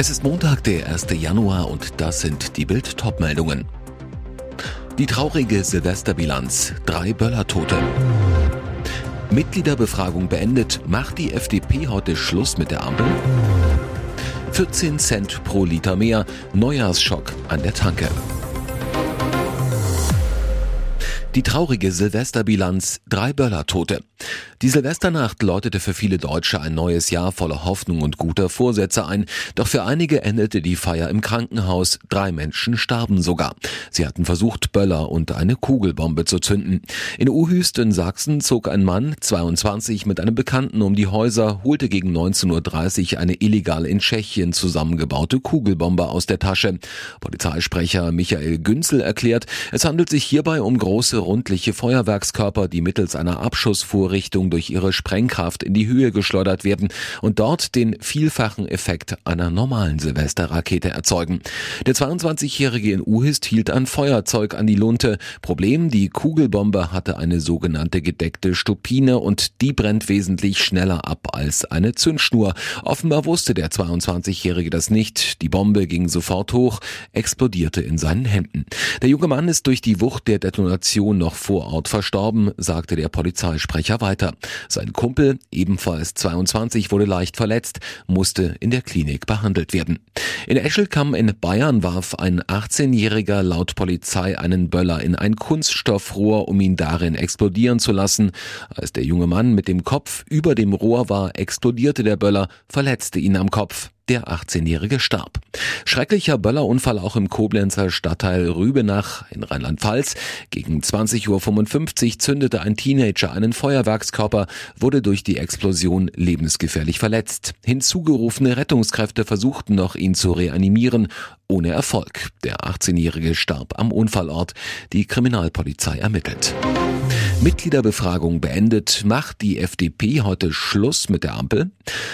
Es ist Montag, der 1. Januar und das sind die Bild Topmeldungen. Die traurige Silvesterbilanz, drei Böllertote. Mitgliederbefragung beendet, macht die FDP heute Schluss mit der Ampel? 14 Cent pro Liter mehr, Neujahrsschock an der Tanke. Die traurige Silvesterbilanz, drei Böllertote. Die Silvesternacht läutete für viele Deutsche ein neues Jahr voller Hoffnung und guter Vorsätze ein, doch für einige endete die Feier im Krankenhaus. Drei Menschen starben sogar. Sie hatten versucht, Böller und eine Kugelbombe zu zünden. In Uhüst in Sachsen zog ein Mann, 22, mit einem Bekannten um die Häuser, holte gegen 19.30 Uhr eine illegal in Tschechien zusammengebaute Kugelbombe aus der Tasche. Polizeisprecher Michael Günzel erklärt, es handelt sich hierbei um große rundliche Feuerwerkskörper, die mittels einer Abschussvorrichtung durch ihre Sprengkraft in die Höhe geschleudert werden und dort den vielfachen Effekt einer normalen Silvesterrakete erzeugen. Der 22-Jährige in Uhist hielt ein Feuerzeug an die Lunte. Problem, die Kugelbombe hatte eine sogenannte gedeckte Stupine und die brennt wesentlich schneller ab als eine Zündschnur. Offenbar wusste der 22-Jährige das nicht. Die Bombe ging sofort hoch, explodierte in seinen Händen. Der junge Mann ist durch die Wucht der Detonation noch vor Ort verstorben, sagte der Polizeisprecher weiter. Sein Kumpel, ebenfalls 22, wurde leicht verletzt, musste in der Klinik behandelt werden. In Eschelkamm in Bayern warf ein 18-Jähriger laut Polizei einen Böller in ein Kunststoffrohr, um ihn darin explodieren zu lassen. Als der junge Mann mit dem Kopf über dem Rohr war, explodierte der Böller, verletzte ihn am Kopf. Der 18-Jährige starb. Schrecklicher Böllerunfall auch im Koblenzer Stadtteil Rübenach in Rheinland-Pfalz. Gegen 20.55 Uhr zündete ein Teenager einen Feuerwerkskörper, wurde durch die Explosion lebensgefährlich verletzt. Hinzugerufene Rettungskräfte versuchten noch, ihn zu reanimieren, ohne Erfolg. Der 18-Jährige starb am Unfallort. Die Kriminalpolizei ermittelt. Mitgliederbefragung beendet, macht die FDP heute Schluss mit der Ampel?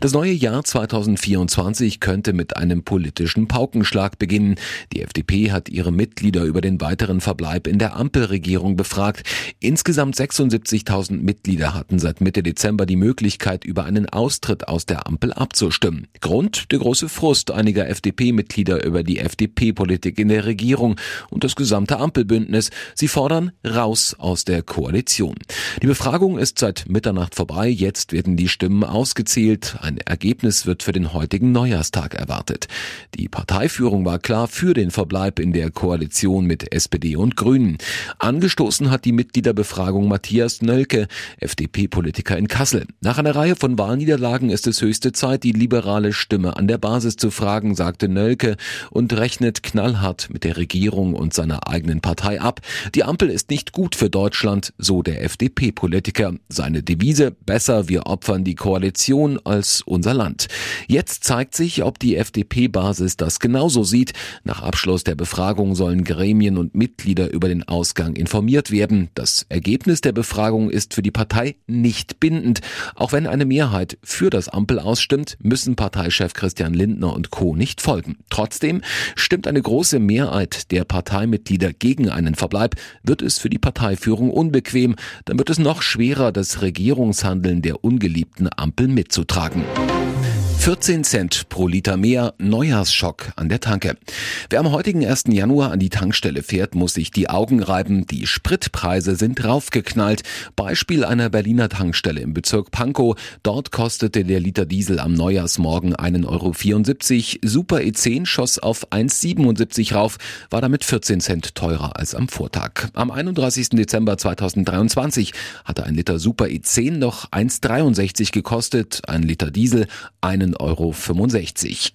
Das neue Jahr 2024 könnte mit einem politischen Paukenschlag beginnen. Die FDP hat ihre Mitglieder über den weiteren Verbleib in der Ampelregierung befragt. Insgesamt 76.000 Mitglieder hatten seit Mitte Dezember die Möglichkeit, über einen Austritt aus der Ampel abzustimmen. Grund der große Frust einiger FDP-Mitglieder über die FDP-Politik in der Regierung und das gesamte Ampelbündnis. Sie fordern raus aus der Koalition. Die Befragung ist seit Mitternacht vorbei. Jetzt werden die Stimmen ausgezählt. Ein Ergebnis wird für den heutigen Neujahrstag erwartet. Die Parteiführung war klar für den Verbleib in der Koalition mit SPD und Grünen. Angestoßen hat die Mitgliederbefragung Matthias Nölke, FDP-Politiker in Kassel. Nach einer Reihe von Wahlniederlagen ist es höchste Zeit, die liberale Stimme an der Basis zu fragen, sagte Nölke und rechnet knallhart mit der Regierung und seiner eigenen Partei ab. Die Ampel ist nicht gut für Deutschland, so der FDP-Politiker. Seine Devise, besser wir opfern die Koalition als unser Land. Jetzt zeigt sich, ob die FDP-Basis das genauso sieht. Nach Abschluss der Befragung sollen Gremien und Mitglieder über den Ausgang informiert werden. Das Ergebnis der Befragung ist für die Partei nicht bindend. Auch wenn eine Mehrheit für das Ampel ausstimmt, müssen Parteichef Christian Lindner und Co. nicht folgen. Trotzdem stimmt eine große Mehrheit der Parteimitglieder gegen einen Verbleib, wird es für die Parteiführung unbequem dann wird es noch schwerer, das Regierungshandeln der ungeliebten Ampel mitzutragen. 14 Cent pro Liter mehr Neujahrsschock an der Tanke. Wer am heutigen 1. Januar an die Tankstelle fährt, muss sich die Augen reiben. Die Spritpreise sind raufgeknallt. Beispiel einer Berliner Tankstelle im Bezirk Pankow. Dort kostete der Liter Diesel am Neujahrsmorgen 1,74 Euro. Super E10 schoss auf 1,77 rauf, war damit 14 Cent teurer als am Vortag. Am 31. Dezember 2023 hatte ein Liter Super E10 noch 1,63 gekostet, ein Liter Diesel einen Euro.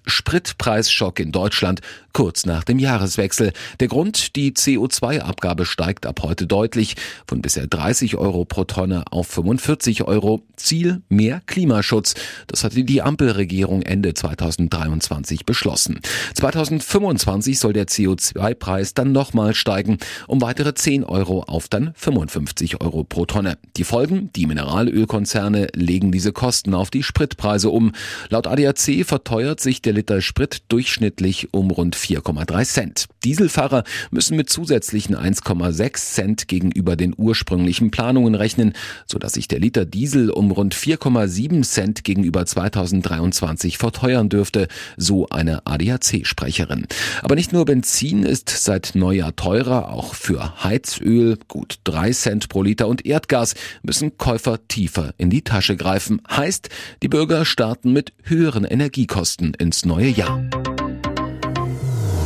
Spritpreisschock in Deutschland kurz nach dem Jahreswechsel. Der Grund, die CO2-Abgabe steigt ab heute deutlich von bisher 30 Euro pro Tonne auf 45 Euro. Ziel mehr Klimaschutz. Das hatte die Ampelregierung Ende 2023 beschlossen. 2025 soll der CO2-Preis dann nochmal steigen um weitere 10 Euro auf dann 55 Euro pro Tonne. Die Folgen, die Mineralölkonzerne legen diese Kosten auf die Spritpreise um. Laut ADAC verteuert sich der Liter Sprit durchschnittlich um rund 4,3 Cent. Dieselfahrer müssen mit zusätzlichen 1,6 Cent gegenüber den ursprünglichen Planungen rechnen, sodass sich der Liter Diesel um rund 4,7 Cent gegenüber 2023 verteuern dürfte, so eine ADAC-Sprecherin. Aber nicht nur Benzin ist seit Neujahr teurer, auch für Heizöl gut 3 Cent pro Liter und Erdgas müssen Käufer tiefer in die Tasche greifen. Heißt, die Bürger starten mit höheren Energiekosten ins neue Jahr.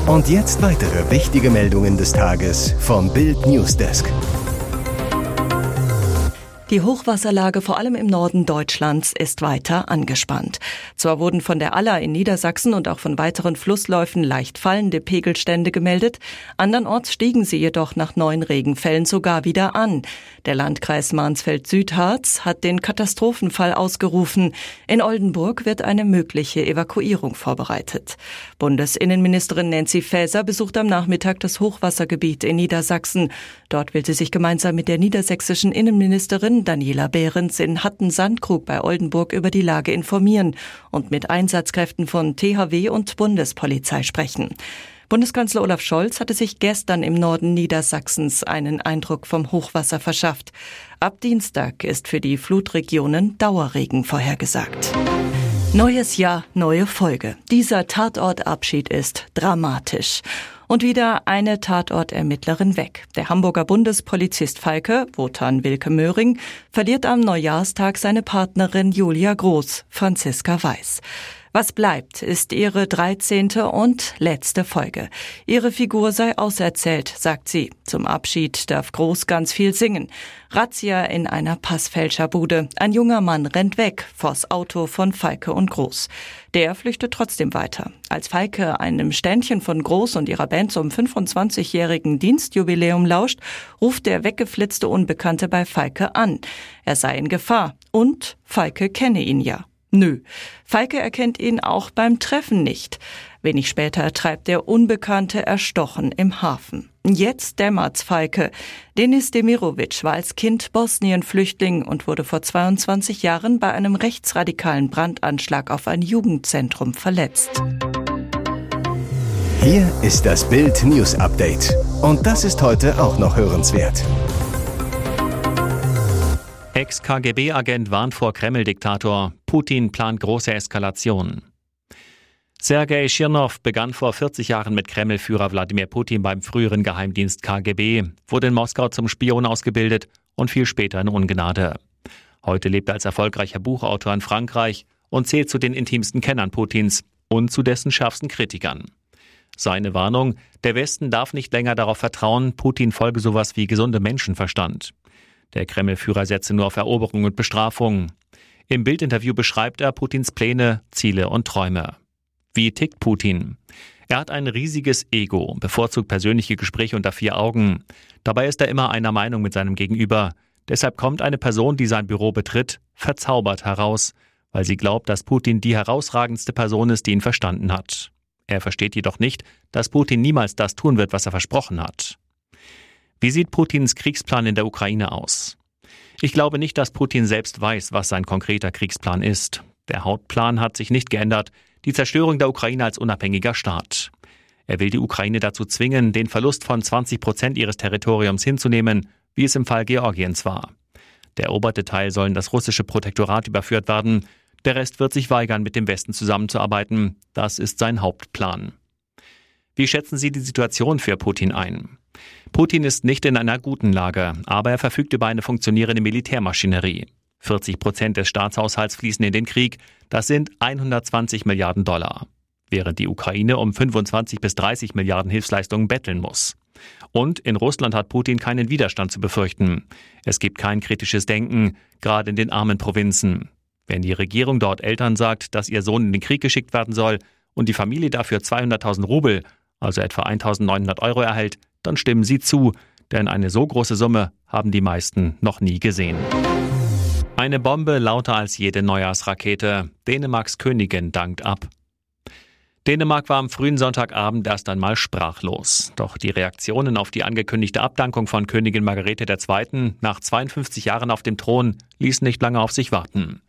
Und jetzt weitere wichtige Meldungen des Tages vom Bild Newsdesk. Die Hochwasserlage vor allem im Norden Deutschlands ist weiter angespannt. Zwar wurden von der Aller in Niedersachsen und auch von weiteren Flussläufen leicht fallende Pegelstände gemeldet, andernorts stiegen sie jedoch nach neuen Regenfällen sogar wieder an. Der Landkreis Mansfeld-Südharz hat den Katastrophenfall ausgerufen. In Oldenburg wird eine mögliche Evakuierung vorbereitet. Bundesinnenministerin Nancy Faeser besucht am Nachmittag das Hochwassergebiet in Niedersachsen. Dort will sie sich gemeinsam mit der niedersächsischen Innenministerin Daniela Behrens in Hatten-Sandkrug bei Oldenburg über die Lage informieren und mit Einsatzkräften von THW und Bundespolizei sprechen. Bundeskanzler Olaf Scholz hatte sich gestern im Norden Niedersachsens einen Eindruck vom Hochwasser verschafft. Ab Dienstag ist für die Flutregionen Dauerregen vorhergesagt. Neues Jahr, neue Folge. Dieser Tatortabschied ist dramatisch. Und wieder eine Tatortermittlerin weg. Der Hamburger Bundespolizist Falke, Wotan Wilke Möhring, verliert am Neujahrstag seine Partnerin Julia Groß, Franziska Weiß. Was bleibt, ist ihre 13. und letzte Folge. Ihre Figur sei auserzählt, sagt sie. Zum Abschied darf Groß ganz viel singen. Razzia in einer Passfälscherbude. Ein junger Mann rennt weg vors Auto von Falke und Groß. Der flüchtet trotzdem weiter. Als Falke einem Ständchen von Groß und ihrer Band zum 25-jährigen Dienstjubiläum lauscht, ruft der weggeflitzte Unbekannte bei Falke an. Er sei in Gefahr und Falke kenne ihn ja. Nö. Falke erkennt ihn auch beim Treffen nicht. Wenig später treibt der Unbekannte erstochen im Hafen. Jetzt dämmert's Falke. Denis Demirovic war als Kind Bosnien-Flüchtling und wurde vor 22 Jahren bei einem rechtsradikalen Brandanschlag auf ein Jugendzentrum verletzt. Hier ist das Bild News Update. Und das ist heute auch noch hörenswert. Ex-KGB-Agent warnt vor Kreml-Diktator. Putin plant große Eskalation. Sergei Schirnow begann vor 40 Jahren mit Kreml-Führer Wladimir Putin beim früheren Geheimdienst KGB, wurde in Moskau zum Spion ausgebildet und fiel später in Ungnade. Heute lebt er als erfolgreicher Buchautor in Frankreich und zählt zu den intimsten Kennern Putins und zu dessen schärfsten Kritikern. Seine Warnung, der Westen darf nicht länger darauf vertrauen, Putin folge sowas wie gesunde Menschenverstand. Der Kreml-Führer setze nur auf Eroberung und Bestrafung. Im Bildinterview beschreibt er Putins Pläne, Ziele und Träume. Wie tickt Putin? Er hat ein riesiges Ego, bevorzugt persönliche Gespräche unter vier Augen. Dabei ist er immer einer Meinung mit seinem Gegenüber. Deshalb kommt eine Person, die sein Büro betritt, verzaubert heraus, weil sie glaubt, dass Putin die herausragendste Person ist, die ihn verstanden hat. Er versteht jedoch nicht, dass Putin niemals das tun wird, was er versprochen hat. Wie sieht Putins Kriegsplan in der Ukraine aus? Ich glaube nicht, dass Putin selbst weiß, was sein konkreter Kriegsplan ist. Der Hauptplan hat sich nicht geändert, die Zerstörung der Ukraine als unabhängiger Staat. Er will die Ukraine dazu zwingen, den Verlust von 20 Prozent ihres Territoriums hinzunehmen, wie es im Fall Georgiens war. Der eroberte Teil soll in das russische Protektorat überführt werden. Der Rest wird sich weigern, mit dem Westen zusammenzuarbeiten. Das ist sein Hauptplan. Wie schätzen Sie die Situation für Putin ein? Putin ist nicht in einer guten Lage, aber er verfügt über eine funktionierende Militärmaschinerie. 40 Prozent des Staatshaushalts fließen in den Krieg. Das sind 120 Milliarden Dollar. Während die Ukraine um 25 bis 30 Milliarden Hilfsleistungen betteln muss. Und in Russland hat Putin keinen Widerstand zu befürchten. Es gibt kein kritisches Denken, gerade in den armen Provinzen. Wenn die Regierung dort Eltern sagt, dass ihr Sohn in den Krieg geschickt werden soll und die Familie dafür 200.000 Rubel, also etwa 1.900 Euro erhält, dann stimmen sie zu, denn eine so große Summe haben die meisten noch nie gesehen. Eine Bombe lauter als jede Neujahrsrakete. Dänemarks Königin dankt ab. Dänemark war am frühen Sonntagabend erst einmal sprachlos. Doch die Reaktionen auf die angekündigte Abdankung von Königin Margarete II. nach 52 Jahren auf dem Thron ließen nicht lange auf sich warten.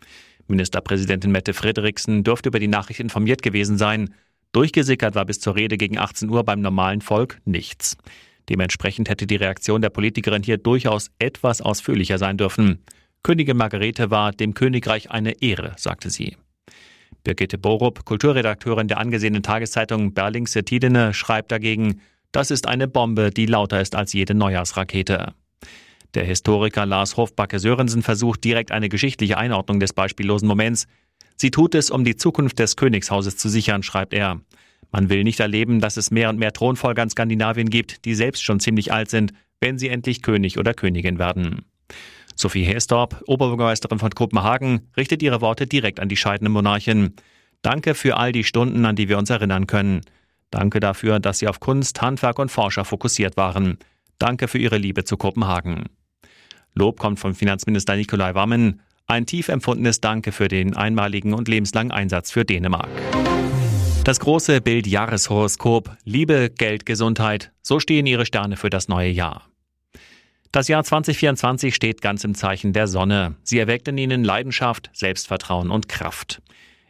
Ministerpräsidentin Mette Frederiksen dürfte über die Nachricht informiert gewesen sein. Durchgesickert war bis zur Rede gegen 18 Uhr beim normalen Volk nichts. Dementsprechend hätte die Reaktion der Politikerin hier durchaus etwas ausführlicher sein dürfen. Königin Margarete war dem Königreich eine Ehre, sagte sie. Birgitte Borup, Kulturredakteurin der angesehenen Tageszeitung Berlingse Tidene, schreibt dagegen, das ist eine Bombe, die lauter ist als jede Neujahrsrakete. Der Historiker Lars Hofbacke-Sörensen versucht direkt eine geschichtliche Einordnung des beispiellosen Moments. Sie tut es, um die Zukunft des Königshauses zu sichern, schreibt er. Man will nicht erleben, dass es mehr und mehr Thronfolger in Skandinavien gibt, die selbst schon ziemlich alt sind, wenn sie endlich König oder Königin werden. Sophie Hestorp, Oberbürgermeisterin von Kopenhagen, richtet ihre Worte direkt an die scheidende Monarchin. Danke für all die Stunden, an die wir uns erinnern können. Danke dafür, dass Sie auf Kunst, Handwerk und Forscher fokussiert waren. Danke für Ihre Liebe zu Kopenhagen. Lob kommt von Finanzminister Nikolai Wammen. Ein tief empfundenes Danke für den einmaligen und lebenslangen Einsatz für Dänemark. Das große Bild Jahreshoroskop Liebe, Geld, Gesundheit, so stehen Ihre Sterne für das neue Jahr. Das Jahr 2024 steht ganz im Zeichen der Sonne. Sie erweckt in Ihnen Leidenschaft, Selbstvertrauen und Kraft.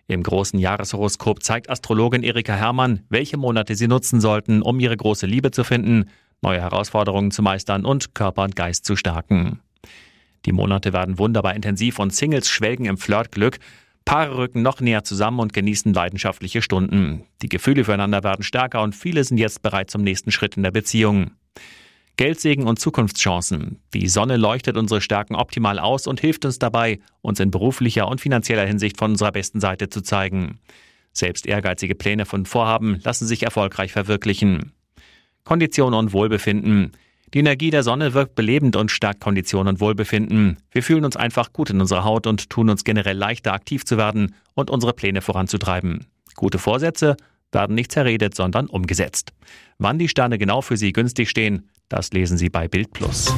Im großen Jahreshoroskop zeigt Astrologin Erika Herrmann, welche Monate Sie nutzen sollten, um Ihre große Liebe zu finden, neue Herausforderungen zu meistern und Körper und Geist zu stärken. Die Monate werden wunderbar intensiv und Singles schwelgen im Flirtglück. Paare rücken noch näher zusammen und genießen leidenschaftliche Stunden. Die Gefühle füreinander werden stärker und viele sind jetzt bereit zum nächsten Schritt in der Beziehung. Geldsegen und Zukunftschancen. Die Sonne leuchtet unsere Stärken optimal aus und hilft uns dabei, uns in beruflicher und finanzieller Hinsicht von unserer besten Seite zu zeigen. Selbst ehrgeizige Pläne von Vorhaben lassen sich erfolgreich verwirklichen. Kondition und Wohlbefinden. Die Energie der Sonne wirkt belebend und stärkt Kondition und Wohlbefinden. Wir fühlen uns einfach gut in unserer Haut und tun uns generell leichter, aktiv zu werden und unsere Pläne voranzutreiben. Gute Vorsätze werden nicht zerredet, sondern umgesetzt. Wann die Sterne genau für Sie günstig stehen, das lesen Sie bei Bild Plus.